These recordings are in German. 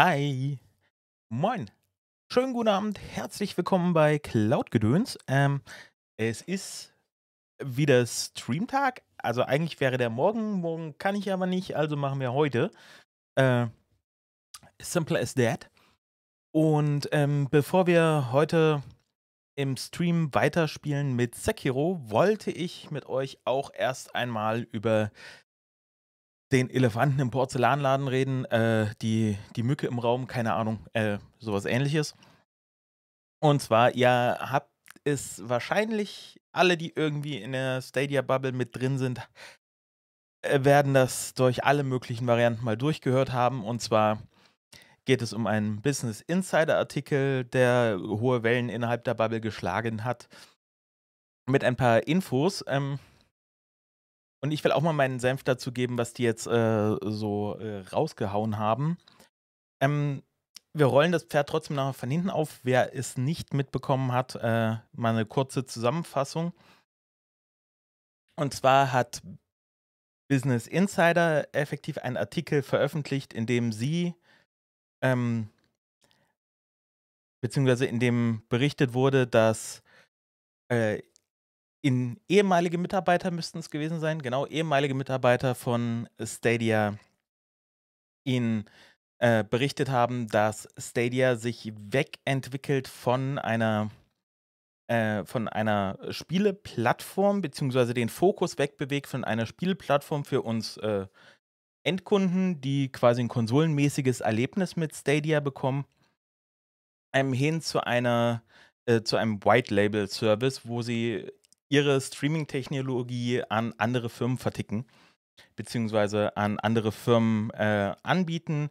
Hi. Moin. Schönen guten Abend. Herzlich willkommen bei Cloud-Gedöns. Ähm, es ist wieder Streamtag. Also eigentlich wäre der morgen. Morgen kann ich aber nicht, also machen wir heute. Äh, simple as that. Und ähm, bevor wir heute im Stream weiterspielen mit Sekiro, wollte ich mit euch auch erst einmal über den Elefanten im Porzellanladen reden, äh, die, die Mücke im Raum, keine Ahnung, äh, sowas ähnliches. Und zwar, ihr habt es wahrscheinlich alle, die irgendwie in der Stadia-Bubble mit drin sind, äh, werden das durch alle möglichen Varianten mal durchgehört haben. Und zwar geht es um einen Business Insider-Artikel, der hohe Wellen innerhalb der Bubble geschlagen hat. Mit ein paar Infos. Ähm, und ich will auch mal meinen Senf dazu geben, was die jetzt äh, so äh, rausgehauen haben. Ähm, wir rollen das Pferd trotzdem noch von hinten auf. Wer es nicht mitbekommen hat, äh, mal eine kurze Zusammenfassung. Und zwar hat Business Insider effektiv einen Artikel veröffentlicht, in dem sie, ähm, beziehungsweise in dem berichtet wurde, dass äh, in ehemalige Mitarbeiter müssten es gewesen sein, genau, ehemalige Mitarbeiter von Stadia ihnen äh, berichtet haben, dass Stadia sich wegentwickelt von einer äh, von einer Spieleplattform, beziehungsweise den Fokus wegbewegt von einer Spieleplattform für uns äh, Endkunden, die quasi ein konsolenmäßiges Erlebnis mit Stadia bekommen, einem hin zu einer äh, zu einem White Label Service, wo sie ihre Streaming-Technologie an andere Firmen verticken, beziehungsweise an andere Firmen äh, anbieten,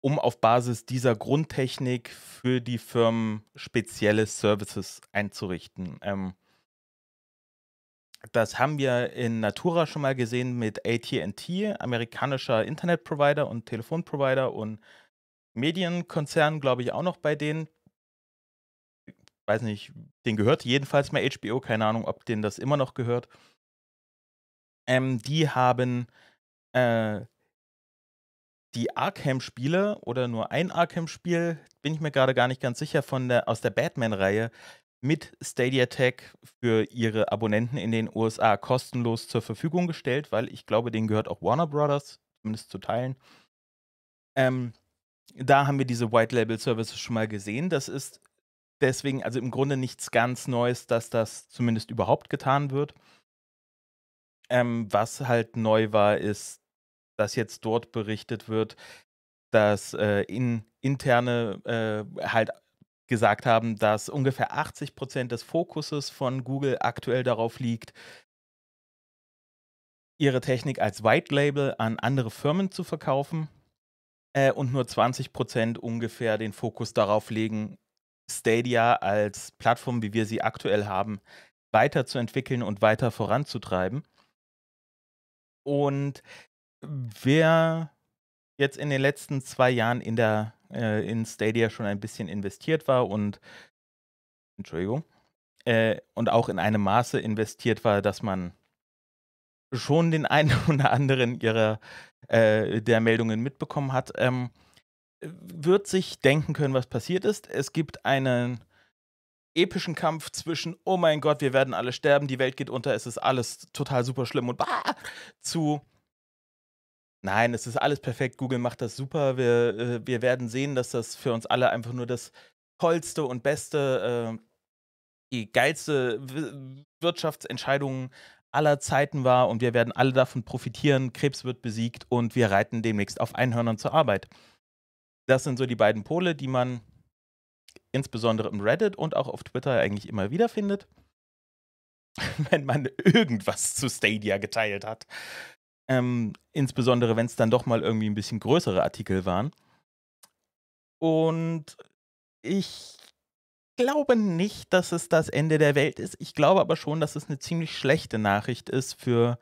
um auf Basis dieser Grundtechnik für die Firmen spezielle Services einzurichten. Ähm, das haben wir in Natura schon mal gesehen mit ATT, amerikanischer Internetprovider und Telefonprovider und Medienkonzern, glaube ich, auch noch bei denen weiß nicht, den gehört jedenfalls mal HBO, keine Ahnung, ob denen das immer noch gehört. Ähm, die haben äh, die Arkham-Spiele oder nur ein Arkham-Spiel, bin ich mir gerade gar nicht ganz sicher, von der, aus der Batman-Reihe mit Stadia Tech für ihre Abonnenten in den USA kostenlos zur Verfügung gestellt, weil ich glaube, denen gehört auch Warner Brothers, zumindest zu Teilen. Ähm, da haben wir diese White Label Services schon mal gesehen. Das ist deswegen, also im Grunde nichts ganz Neues, dass das zumindest überhaupt getan wird. Ähm, was halt neu war, ist, dass jetzt dort berichtet wird, dass äh, in, interne äh, halt gesagt haben, dass ungefähr 80 Prozent des Fokuses von Google aktuell darauf liegt, ihre Technik als White Label an andere Firmen zu verkaufen äh, und nur 20 Prozent ungefähr den Fokus darauf legen, Stadia als Plattform, wie wir sie aktuell haben, weiterzuentwickeln und weiter voranzutreiben. Und wer jetzt in den letzten zwei Jahren in der äh, in Stadia schon ein bisschen investiert war und Entschuldigung äh, und auch in einem Maße investiert war, dass man schon den einen oder anderen ihrer äh, der Meldungen mitbekommen hat, ähm, wird sich denken können, was passiert ist. Es gibt einen epischen Kampf zwischen, oh mein Gott, wir werden alle sterben, die Welt geht unter, es ist alles total super schlimm und bah, zu, nein, es ist alles perfekt, Google macht das super, wir, äh, wir werden sehen, dass das für uns alle einfach nur das tollste und beste, äh, die geilste Wirtschaftsentscheidung aller Zeiten war und wir werden alle davon profitieren, Krebs wird besiegt und wir reiten demnächst auf Einhörnern zur Arbeit. Das sind so die beiden Pole, die man insbesondere im Reddit und auch auf Twitter eigentlich immer wieder findet, wenn man irgendwas zu Stadia geteilt hat. Ähm, insbesondere, wenn es dann doch mal irgendwie ein bisschen größere Artikel waren. Und ich glaube nicht, dass es das Ende der Welt ist. Ich glaube aber schon, dass es eine ziemlich schlechte Nachricht ist für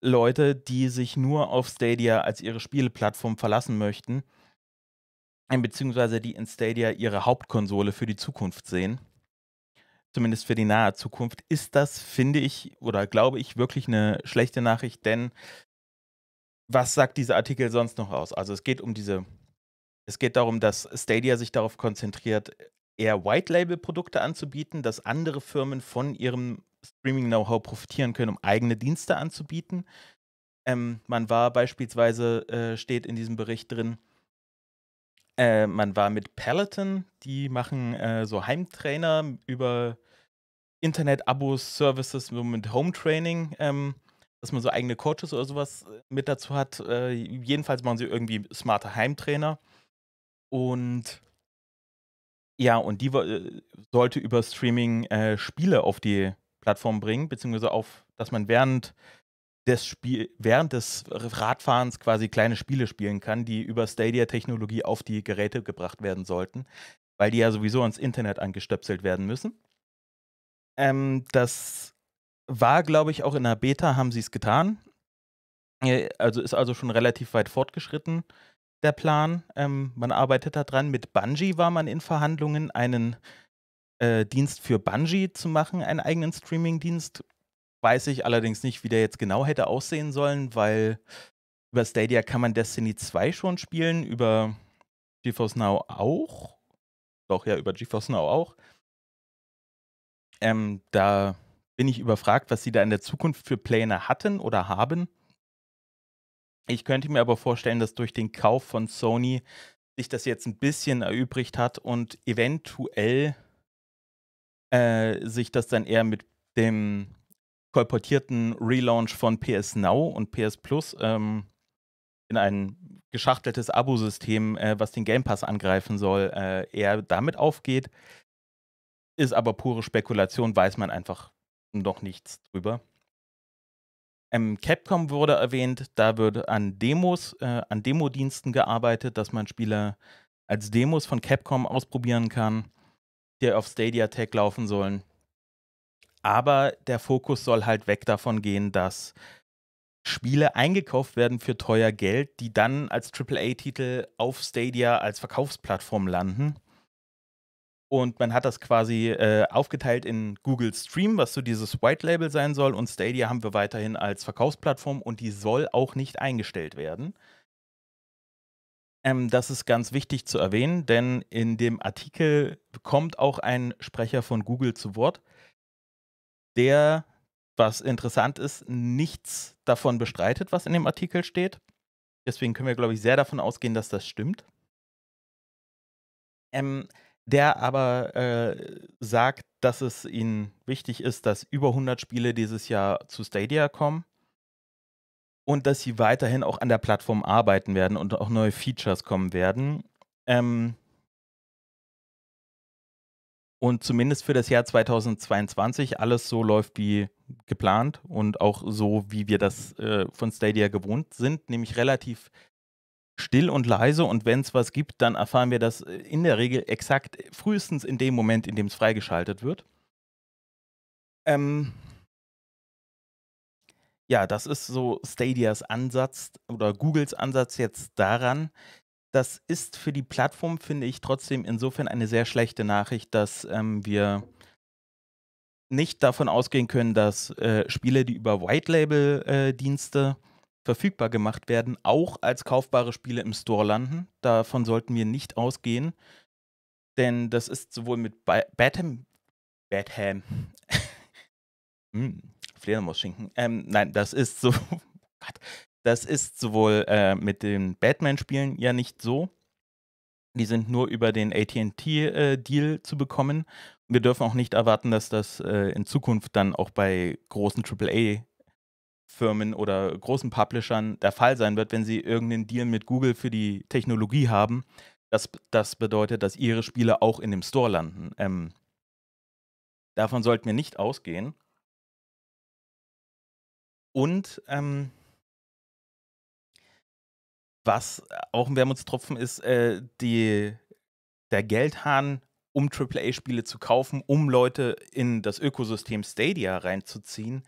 Leute, die sich nur auf Stadia als ihre Spieleplattform verlassen möchten beziehungsweise die in Stadia ihre Hauptkonsole für die Zukunft sehen, zumindest für die nahe Zukunft, ist das, finde ich, oder glaube ich, wirklich eine schlechte Nachricht, denn was sagt dieser Artikel sonst noch aus? Also es geht um diese Es geht darum, dass Stadia sich darauf konzentriert, eher White-Label-Produkte anzubieten, dass andere Firmen von ihrem Streaming-Know-how profitieren können, um eigene Dienste anzubieten. Ähm, man war beispielsweise, äh, steht in diesem Bericht drin, äh, man war mit Peloton, die machen äh, so Heimtrainer über Internet-Abos, Services so mit Home-Training, ähm, dass man so eigene Coaches oder sowas äh, mit dazu hat. Äh, jedenfalls machen sie irgendwie smarte Heimtrainer. Und ja, und die äh, sollte über Streaming Spiele auf die Plattform bringen, beziehungsweise auf, dass man während des Spiel, während des Radfahrens quasi kleine Spiele spielen kann, die über Stadia-Technologie auf die Geräte gebracht werden sollten, weil die ja sowieso ans Internet angestöpselt werden müssen. Ähm, das war, glaube ich, auch in der Beta haben sie es getan. Äh, also ist also schon relativ weit fortgeschritten der Plan. Ähm, man arbeitet daran. Mit Bungie war man in Verhandlungen, einen äh, Dienst für Bungie zu machen, einen eigenen Streaming-Dienst. Weiß ich allerdings nicht, wie der jetzt genau hätte aussehen sollen, weil über Stadia kann man Destiny 2 schon spielen, über GeForce Now auch. Doch, ja, über GeForce Now auch. Ähm, da bin ich überfragt, was sie da in der Zukunft für Pläne hatten oder haben. Ich könnte mir aber vorstellen, dass durch den Kauf von Sony sich das jetzt ein bisschen erübrigt hat und eventuell äh, sich das dann eher mit dem kolportierten Relaunch von PS Now und PS Plus ähm, in ein geschachteltes Abosystem, äh, was den Game Pass angreifen soll, äh, eher damit aufgeht. Ist aber pure Spekulation, weiß man einfach noch nichts drüber. Ähm, Capcom wurde erwähnt, da wird an Demos, äh, an Demodiensten gearbeitet, dass man Spiele als Demos von Capcom ausprobieren kann, die auf Stadia Tech laufen sollen. Aber der Fokus soll halt weg davon gehen, dass Spiele eingekauft werden für teuer Geld, die dann als AAA-Titel auf Stadia als Verkaufsplattform landen. Und man hat das quasi äh, aufgeteilt in Google Stream, was so dieses White Label sein soll. Und Stadia haben wir weiterhin als Verkaufsplattform und die soll auch nicht eingestellt werden. Ähm, das ist ganz wichtig zu erwähnen, denn in dem Artikel kommt auch ein Sprecher von Google zu Wort, der, was interessant ist, nichts davon bestreitet, was in dem Artikel steht. Deswegen können wir, glaube ich, sehr davon ausgehen, dass das stimmt. Ähm, der aber äh, sagt, dass es ihnen wichtig ist, dass über 100 Spiele dieses Jahr zu Stadia kommen und dass sie weiterhin auch an der Plattform arbeiten werden und auch neue Features kommen werden. Ähm und zumindest für das Jahr 2022 alles so läuft wie geplant und auch so, wie wir das äh, von Stadia gewohnt sind, nämlich relativ still und leise und wenn es was gibt, dann erfahren wir das äh, in der Regel exakt frühestens in dem Moment, in dem es freigeschaltet wird. Ähm ja, das ist so Stadias Ansatz oder Googles Ansatz jetzt daran. Das ist für die Plattform, finde ich, trotzdem insofern eine sehr schlechte Nachricht, dass ähm, wir nicht davon ausgehen können, dass äh, Spiele, die über White-Label-Dienste äh, verfügbar gemacht werden, auch als kaufbare Spiele im Store landen. Davon sollten wir nicht ausgehen. Denn das ist sowohl mit Batham. Batham. hm, Fledermaus-Schinken. Ähm, nein, das ist so. das ist sowohl äh, mit den Batman-Spielen ja nicht so. Die sind nur über den ATT-Deal äh, zu bekommen. Wir dürfen auch nicht erwarten, dass das äh, in Zukunft dann auch bei großen AAA Firmen oder großen Publishern der Fall sein wird, wenn sie irgendeinen Deal mit Google für die Technologie haben. Das, das bedeutet, dass ihre Spiele auch in dem Store landen. Ähm, davon sollten wir nicht ausgehen. Und ähm, was auch ein Wermutstropfen ist, äh, die, der Geldhahn, um AAA-Spiele zu kaufen, um Leute in das Ökosystem Stadia reinzuziehen,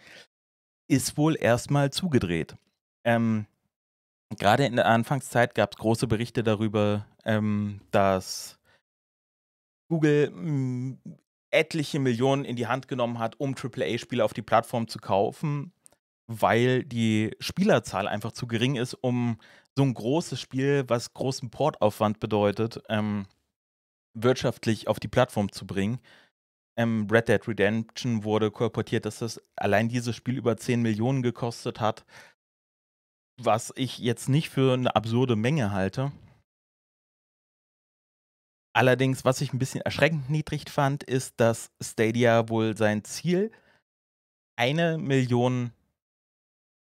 ist wohl erstmal zugedreht. Ähm, Gerade in der Anfangszeit gab es große Berichte darüber, ähm, dass Google mh, hm, etliche Millionen in die Hand genommen hat, um AAA-Spiele auf die Plattform zu kaufen, weil die Spielerzahl einfach zu gering ist, um so ein großes Spiel, was großen Portaufwand bedeutet, ähm, wirtschaftlich auf die Plattform zu bringen. Ähm, Red Dead Redemption wurde kolportiert, dass das allein dieses Spiel über 10 Millionen gekostet hat, was ich jetzt nicht für eine absurde Menge halte. Allerdings, was ich ein bisschen erschreckend niedrig fand, ist, dass Stadia wohl sein Ziel, eine Million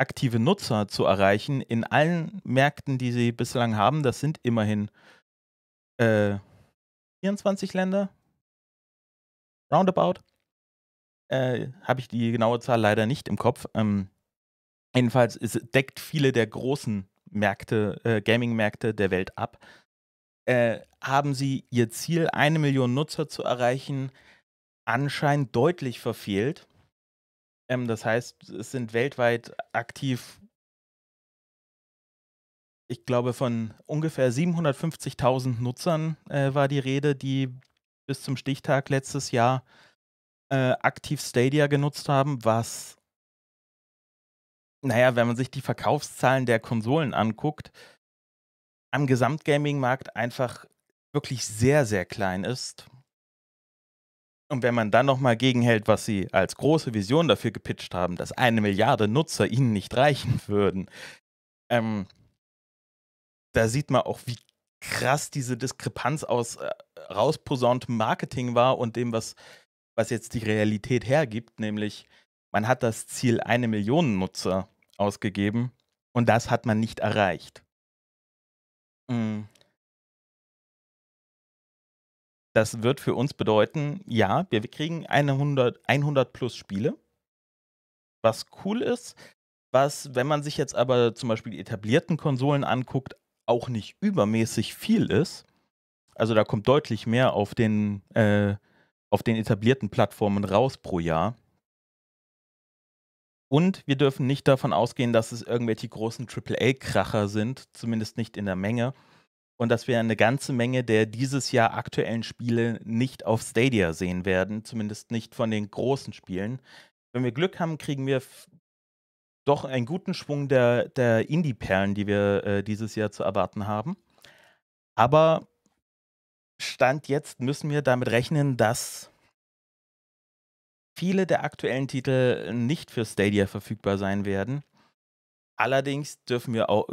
aktive Nutzer zu erreichen in allen Märkten, die sie bislang haben. Das sind immerhin äh, 24 Länder. Roundabout. Äh, Habe ich die genaue Zahl leider nicht im Kopf. Ähm, jedenfalls es deckt viele der großen Märkte, äh, Gaming-Märkte der Welt ab. Äh, haben sie ihr Ziel, eine Million Nutzer zu erreichen, anscheinend deutlich verfehlt. Ähm, das heißt, es sind weltweit aktiv, ich glaube, von ungefähr 750.000 Nutzern äh, war die Rede, die bis zum Stichtag letztes Jahr äh, aktiv Stadia genutzt haben, was, naja, wenn man sich die Verkaufszahlen der Konsolen anguckt, am Gesamtgaming-Markt einfach wirklich sehr, sehr klein ist. Und wenn man dann nochmal gegenhält, was sie als große Vision dafür gepitcht haben, dass eine Milliarde Nutzer ihnen nicht reichen würden, ähm, da sieht man auch, wie krass diese Diskrepanz aus äh, rausposauntem Marketing war und dem, was, was jetzt die Realität hergibt, nämlich man hat das Ziel eine Million Nutzer ausgegeben und das hat man nicht erreicht. Mhm. Das wird für uns bedeuten, ja, wir kriegen 100, 100 plus Spiele, was cool ist, was, wenn man sich jetzt aber zum Beispiel die etablierten Konsolen anguckt, auch nicht übermäßig viel ist. Also da kommt deutlich mehr auf den, äh, auf den etablierten Plattformen raus pro Jahr. Und wir dürfen nicht davon ausgehen, dass es irgendwelche großen AAA-Kracher sind, zumindest nicht in der Menge und dass wir eine ganze Menge der dieses Jahr aktuellen Spiele nicht auf Stadia sehen werden, zumindest nicht von den großen Spielen. Wenn wir Glück haben, kriegen wir doch einen guten Schwung der, der Indie-Perlen, die wir äh, dieses Jahr zu erwarten haben. Aber Stand jetzt müssen wir damit rechnen, dass viele der aktuellen Titel nicht für Stadia verfügbar sein werden. Allerdings dürfen wir auch,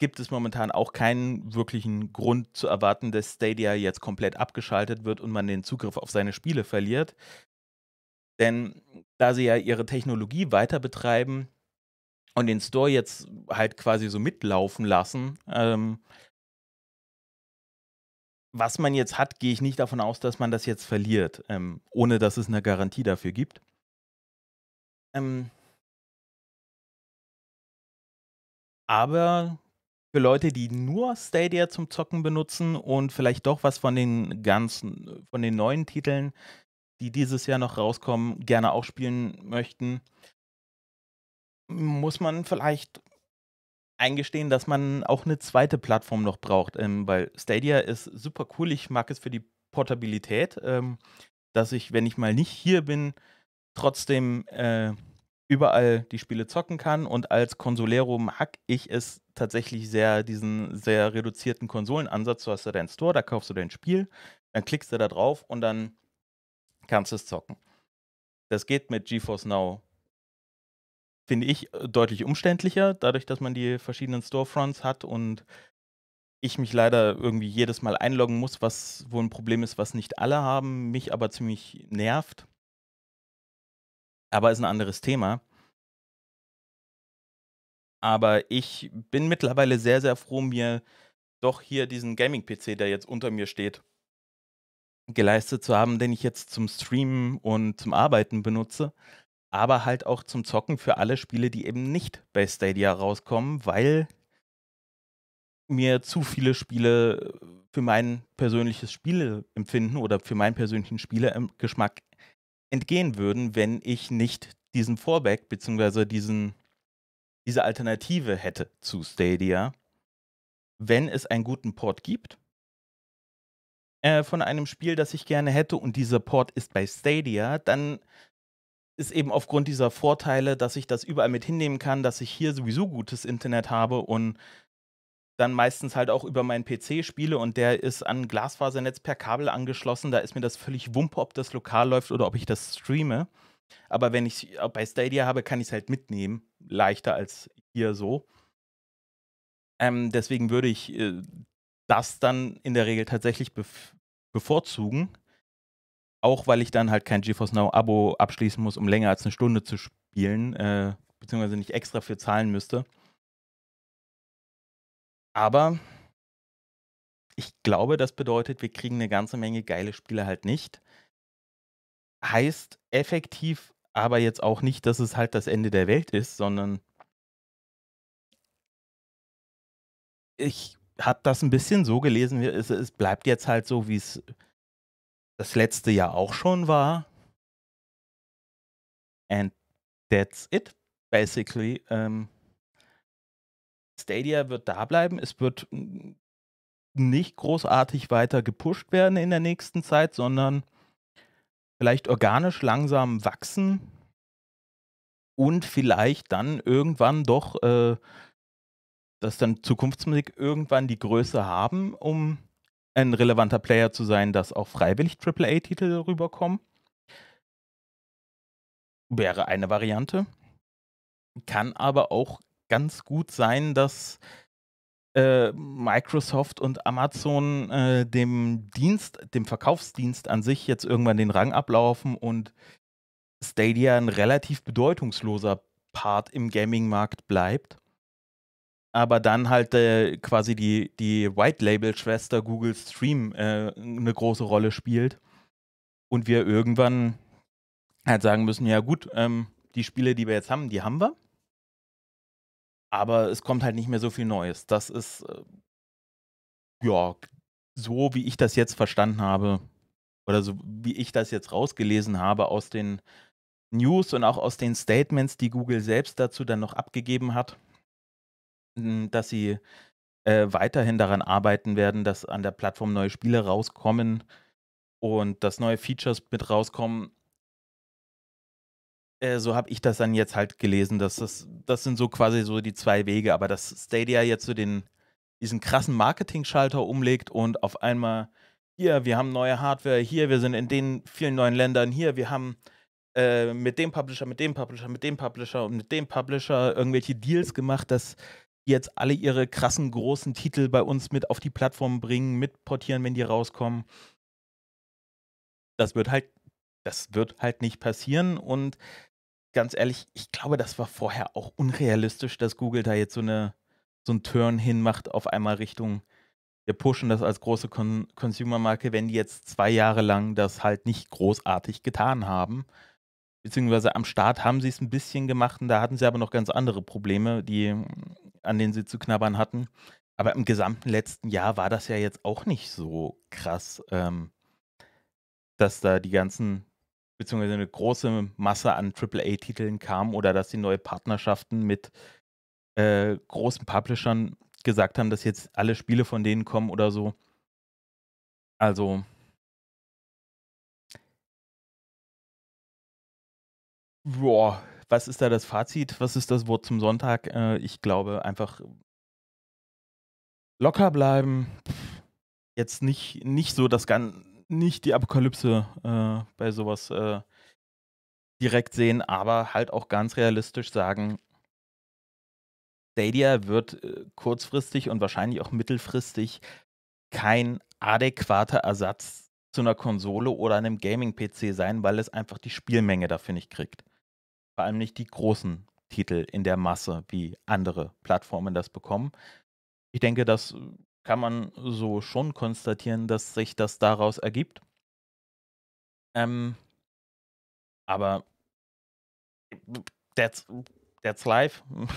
gibt es momentan auch keinen wirklichen Grund zu erwarten, dass Stadia jetzt komplett abgeschaltet wird und man den Zugriff auf seine Spiele verliert. Denn da sie ja ihre Technologie weiter betreiben und den Store jetzt halt quasi so mitlaufen lassen, ähm, was man jetzt hat, gehe ich nicht davon aus, dass man das jetzt verliert, ähm, ohne dass es eine Garantie dafür gibt. Ähm, aber für Leute, die nur Stadia zum Zocken benutzen und vielleicht doch was von den ganzen, von den neuen Titeln, die dieses Jahr noch rauskommen, gerne auch spielen möchten, muss man vielleicht eingestehen, dass man auch eine zweite Plattform noch braucht, ähm, weil Stadia ist super cool. Ich mag es für die Portabilität, ähm, dass ich, wenn ich mal nicht hier bin, trotzdem äh, überall die Spiele zocken kann. Und als Consolero mag ich es tatsächlich sehr, diesen sehr reduzierten Konsolenansatz. Du hast ja deinen Store, da kaufst du dein Spiel, dann klickst du da drauf und dann kannst du es zocken. Das geht mit GeForce Now, finde ich, deutlich umständlicher, dadurch, dass man die verschiedenen Storefronts hat und ich mich leider irgendwie jedes Mal einloggen muss, was wohl ein Problem ist, was nicht alle haben, mich aber ziemlich nervt. Aber ist ein anderes Thema. Aber ich bin mittlerweile sehr, sehr froh, mir doch hier diesen Gaming-PC, der jetzt unter mir steht, geleistet zu haben, den ich jetzt zum Streamen und zum Arbeiten benutze, aber halt auch zum Zocken für alle Spiele, die eben nicht bei Stadia rauskommen, weil mir zu viele Spiele für mein persönliches Spieleempfinden oder für meinen persönlichen Spielegeschmack entgehen würden, wenn ich nicht diesen Vorback bzw. diese Alternative hätte zu Stadia, wenn es einen guten Port gibt äh, von einem Spiel, das ich gerne hätte und dieser Port ist bei Stadia, dann ist eben aufgrund dieser Vorteile, dass ich das überall mit hinnehmen kann, dass ich hier sowieso gutes Internet habe und dann meistens halt auch über meinen PC spiele und der ist an Glasfasernetz per Kabel angeschlossen. Da ist mir das völlig Wumpe, ob das lokal läuft oder ob ich das streame. Aber wenn ich's äh, bei Stadia habe, kann ich's halt mitnehmen, leichter als hier so. Ähm, deswegen würde ich, äh, das dann in der Regel tatsächlich bevorzugen. Auch weil ich dann halt kein GeForce Now Abo abschließen muss, um länger als 'ne Stunde zu spielen, äh, beziehungsweise nicht extra für zahlen müsste. Aber ich glaube, das bedeutet, wir kriegen 'ne ganze Menge geile Spiele halt nicht. Heißt effektiv aber jetzt auch nicht, dass es halt das Ende der Welt ist, sondern ich habe das 'n bisschen so gelesen, wie es es bleibt jetzt halt so, wie's das letzte Jahr auch schon war. And that's it, basically. Ähm Stadia wird da bleiben. Es wird nicht großartig weiter gepusht werden in der nächsten Zeit, sondern vielleicht organisch langsam wachsen und vielleicht dann irgendwann doch, äh dass dann Zukunftsmusik irgendwann die Größe haben, um ein relevanter Player zu sein, dass auch freiwillig Triple-A-Titel rüberkommen. Wäre eine Variante. Kann aber auch ganz gut sein, dass, äh, Microsoft und Amazon, äh, dem Dienst dem Verkaufsdienst an sich jetzt irgendwann den Rang ablaufen und Stadia 'n relativ bedeutungsloser Part im Gaming-Markt bleibt. Aber dann halt, äh, quasi die die White-Label-Schwester Google Stream, äh, 'ne große Rolle spielt und wir irgendwann halt sagen müssen: „Ja gut, ähm, die Spiele, die wir jetzt haben, die haben wir“ aber es kommt halt nicht mehr so viel Neues. Das ist, äh ja, so wie ich das jetzt verstanden habe oder so wie ich das jetzt rausgelesen habe aus den News und auch aus den Statements, die Google selbst dazu dann noch abgegeben hat hm, dass sie, äh, weiterhin daran arbeiten werden, dass an der Plattform neue Spiele rauskommen und dass neue Features mit rauskommen. Äh, so habe ich das dann jetzt halt gelesen, dass das das sind so quasi so die 2 Wege, aber dass Stadia jetzt so den diesen krassen Marketingschalter umlegt und auf einmal: „Hier, wir haben neue Hardware. Hier, wir sind in den vielen neuen Ländern. Hier, wir haben, äh, mit dem Publisher, mit dem Publisher, mit dem Publisher und mit dem Publisher irgendwelche Deals gemacht, dass jetzt alle ihre krassen großen Titel bei uns mit auf die Plattform bringen, mitportieren, wenn die rauskommen.“ Das wird halt das wird halt nicht passieren und ganz ehrlich, ich glaube, das war vorher auch unrealistisch, dass Google da jetzt so 'ne so 'n Turn hin macht auf einmal Richtung wir pushen das als große Con Consumer-Marke, wenn die jetzt 2 Jahre lang das halt nicht großartig getan haben. Beziehungsweise am Start haben sie's 'n bisschen gemacht und da hatten sie aber noch ganz andere Probleme, die an denen sie zu knabbern hatten. Aber im gesamten letzten Jahr war das ja jetzt auch nicht so krass, ähm dass da die ganzen beziehungsweise 'ne große Masse an Triple-A-Titeln kam oder dass sie neue Partnerschaften mit, äh, großen Publishern gesagt haben, dass jetzt alle Spiele von denen kommen oder so. Also Boah, was ist da das Fazit? Was ist das Wort zum Sonntag? Äh, ich glaube einfach locker bleiben. Jetzt nicht nicht so das Gan nicht die Apokalypse, äh, bei so was, äh, direkt sehen, aber halt auch ganz realistisch sagen Stadia wird, äh, kurzfristig und wahrscheinlich auch mittelfristig kein adäquater Ersatz zu 'ner Konsole oder 'nem Gaming-PC sein, weil es einfach die Spielmenge dafür nicht kriegt. Vor allem nicht die großen Titel in der Masse, wie andere Plattformen das bekommen. Ich denke, das kann man so schon konstatieren, dass sich das daraus ergibt. Ähm aber that's that's life.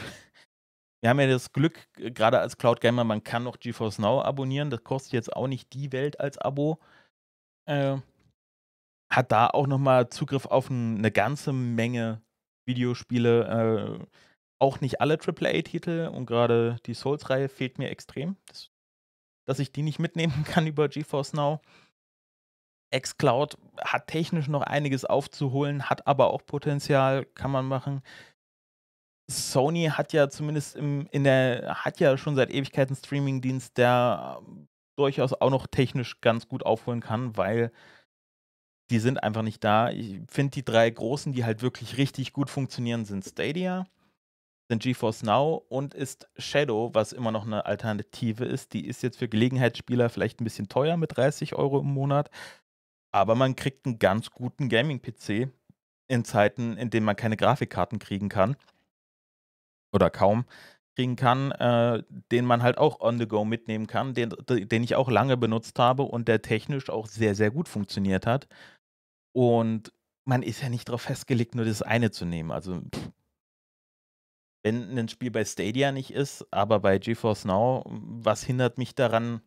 Wir haben ja das Glück, grade als Cloud-Gamer, man kann noch GeForce Now abonnieren. Das kostet jetzt auch nicht die Welt als Abo. Äh, hat da auch noch mal Zugriff auf 'n 'ne ganze Menge Videospiele, äh, auch nicht alle Triple-A-Titel und grade die Souls-Reihe fehlt mir extrem, dass dass ich die nicht mitnehmen kann über GeForce Now. xCloud hat technisch noch einiges aufzuholen, hat aber auch Potenzial, kann man machen. Sony hat ja zumindest im in der hat ja schon seit Ewigkeiten 'n Streamingdienst, der durchaus auch noch technisch ganz gut aufholen kann, weil die sind einfach nicht da. Ich finde die 3 großen, die halt wirklich richtig gut funktionieren, sind Stadia, sind GeForce Now und ist Shadow, was immer noch 'ne Alternative ist. Die ist jetzt für Gelegenheitsspieler vielleicht 'n bisschen teuer mit 30 € im Monat, aber man kriegt 'n ganz guten Gaming-PC in Zeiten, in denen man keine Grafikkarten kriegen kann oder kaum kriegen kann, äh, den man halt auch on the go mitnehmen kann, den den ich auch lange benutzt habe und der technisch auch sehr, sehr gut funktioniert hat. Und man ist ja nicht drauf festgelegt, nur das eine zu nehmen. Also wenn 'nen Spiel bei Stadia nicht ist, aber bei GeForce Now, was hindert mich daran,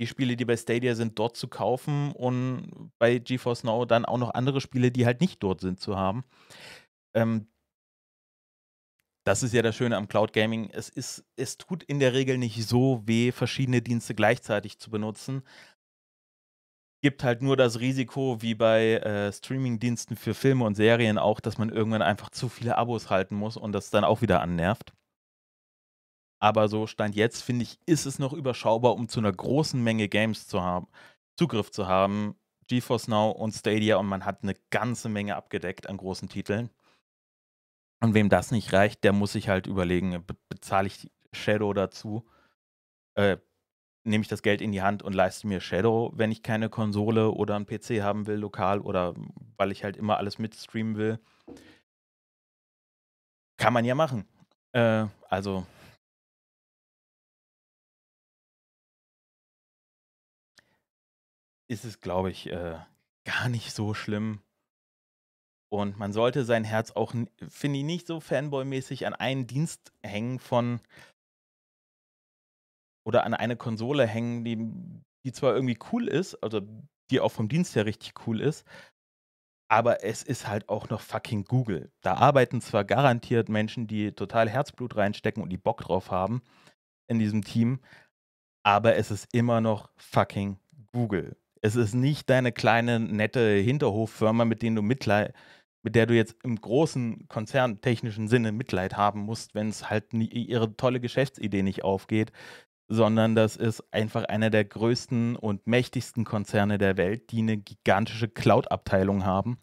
die Spiele, die bei Stadia sind, dort zu kaufen und bei GeForce Now dann auch noch andere Spiele, die halt nicht dort sind, zu haben? Ähm das ist ja das Schöne am Cloud Gaming. Es ist es tut in der Regel nicht so weh, verschiedene Dienste gleichzeitig zu benutzen. Gibt halt nur das Risiko, wie bei, äh, Streamingdiensten für Filme und Serien auch, dass man irgendwann einfach zu viele Abos halten muss und das dann auch wieder annervt. Aber so Stand jetzt, finde ich, ist es noch überschaubar, um zu 'ner großen Menge Games zu haben Zugriff zu haben. GeForce Now und Stadia und man hat 'ne ganze Menge abgedeckt an großen Titeln. Und wem das nicht reicht, der muss sich halt überlegen, be bezahle ich Shadow dazu? Äh, nehme ich das Geld in die Hand und leiste mir Shadow, wenn ich keine Konsole oder 'n PC haben will lokal oder weil ich halt immer alles mitstreamen will. Kann man ja machen. Äh, also ist es, glaube ich, äh, gar nicht so schlimm. Und man sollte sein Herz auch finde ich, nicht so Fanboy-mäßig an einen Dienst hängen von oder an eine Konsole hängen, die die zwar irgendwie cool ist, also die auch vom Dienst her richtig cool ist, aber es ist halt auch noch fucking Google. Da arbeiten zwar garantiert Menschen, die total Herzblut reinstecken und die Bock drauf haben in diesem Team, aber es ist immer noch fucking Google. Es ist nicht deine kleine, nette Hinterhoffirma, mit denen du Mitlei mit der du jetzt im großen konzerntechnischen Sinne Mitleid haben musst, wenn's halt nie ihre tolle Geschäftsidee nicht aufgeht, sondern das ist einfach einer der größten und mächtigsten Konzerne der Welt, die 'ne gigantische Cloud-Abteilung haben,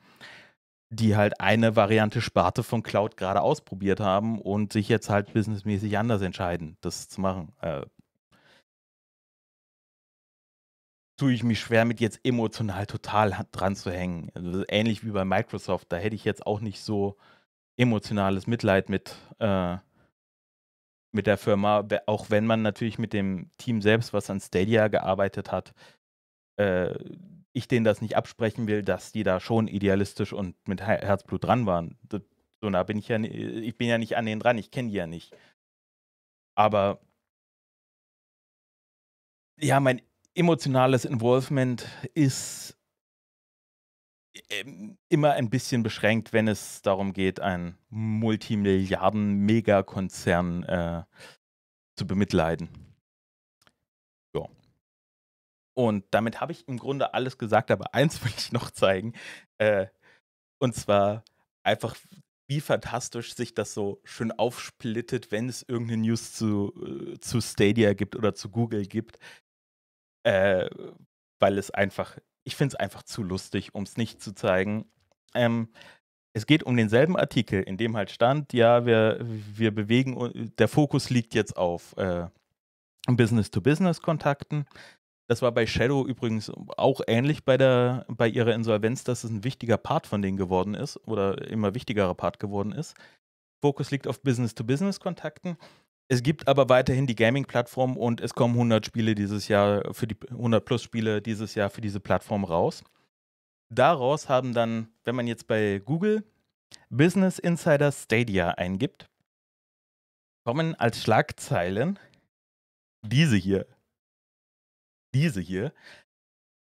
die halt eine Variante Sparte von Cloud grade ausprobiert haben und sich jetzt halt businessmäßig anders entscheiden, das zu machen. Äh tue ich mich schwer mit jetzt emotional total dran zu hängen. Also, ähnlich wie bei Microsoft, da hätte ich jetzt auch nicht so emotionales Mitleid mit äh mit der Firma, auch wenn man natürlich mit dem Team selbst, was an Stadia gearbeitet hat äh, ich denen das nicht absprechen will, dass die da schon idealistisch und mit He Herzblut dran waren. So nah bin ich ja ich bin ja nicht an denen dran, ich kenne die ja nicht. Aber ja, mein emotionales Involvement ist immer ein bisschen beschränkt, wenn es darum geht, einen Multimilliarden-Megakonzern, äh, zu bemitleiden. Ja. Und damit habe ich im Grunde alles gesagt, aber eins will ich noch zeigen, äh, und zwar einfach, wie fantastisch sich das so schön aufsplittet, wenn es irgend 'ne News zu äh, zu Stadia gibt oder zu Google gibt. Äh, weil es einfach ich finde es einfach zu lustig, um's nicht zu zeigen. Ähm, es geht um denselben Artikel, in dem halt stand: „Ja, wir wir bewegen der Fokus liegt jetzt auf, äh, Business-to-Business-Kontakten.“ Das war bei Shadow übrigens auch ähnlich bei der bei ihrer Insolvenz, dass es 'n wichtiger Part von denen geworden ist oder immer wichtigerer Part geworden ist. Fokus liegt auf Business-to-Business-Kontakten. Es gibt aber weiterhin die Gaming-Plattform und es kommen 100 Spiele dieses Jahr für die 100 plus Spiele dieses Jahr für diese Plattform raus. Daraus haben dann, wenn man jetzt bei Google Business Insider Stadia eingibt kommen als Schlagzeilen diese hier. Diese hier.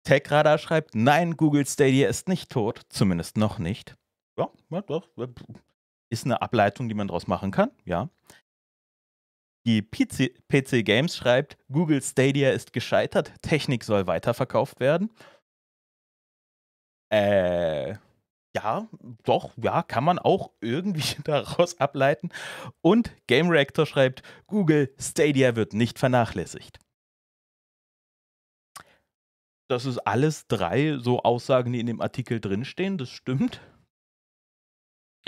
Techradar schreibt: „Nein, Google Stadia ist nicht tot, zumindest noch nicht.“ Ja, doch, ist 'ne Ableitung, die man draus machen kann, ja. Die PC PC Games schreibt: „Google Stadia ist gescheitert, Technik soll weiterverkauft werden.“ Äh, ja, doch, ja, kann man auch irgendwie daraus ableiten. Und Game Reactor schreibt, Google Stadia wird nicht vernachlässigt. Das ist alles drei so Aussagen, die in dem Artikel drinstehen, das stimmt.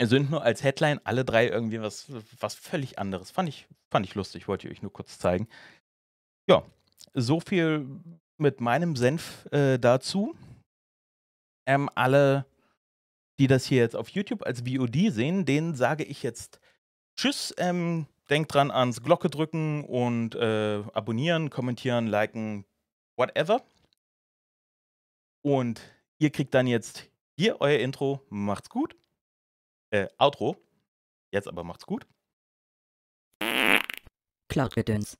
Es sind nur als Headline alle drei irgendwie was, was völlig anderes. Fand ich, fand ich lustig, wollte ich euch nur kurz zeigen. Ja, so viel mit meinem Senf äh, dazu. Ähm, alle, die das hier jetzt auf YouTube als VOD sehen, denen sage ich jetzt Tschüss. Ähm, denkt dran ans Glocke drücken und äh, abonnieren, kommentieren, liken, whatever. Und ihr kriegt dann jetzt hier euer Intro. Macht's gut. Äh, Outro. Jetzt aber macht's gut. Cloud-Gedöns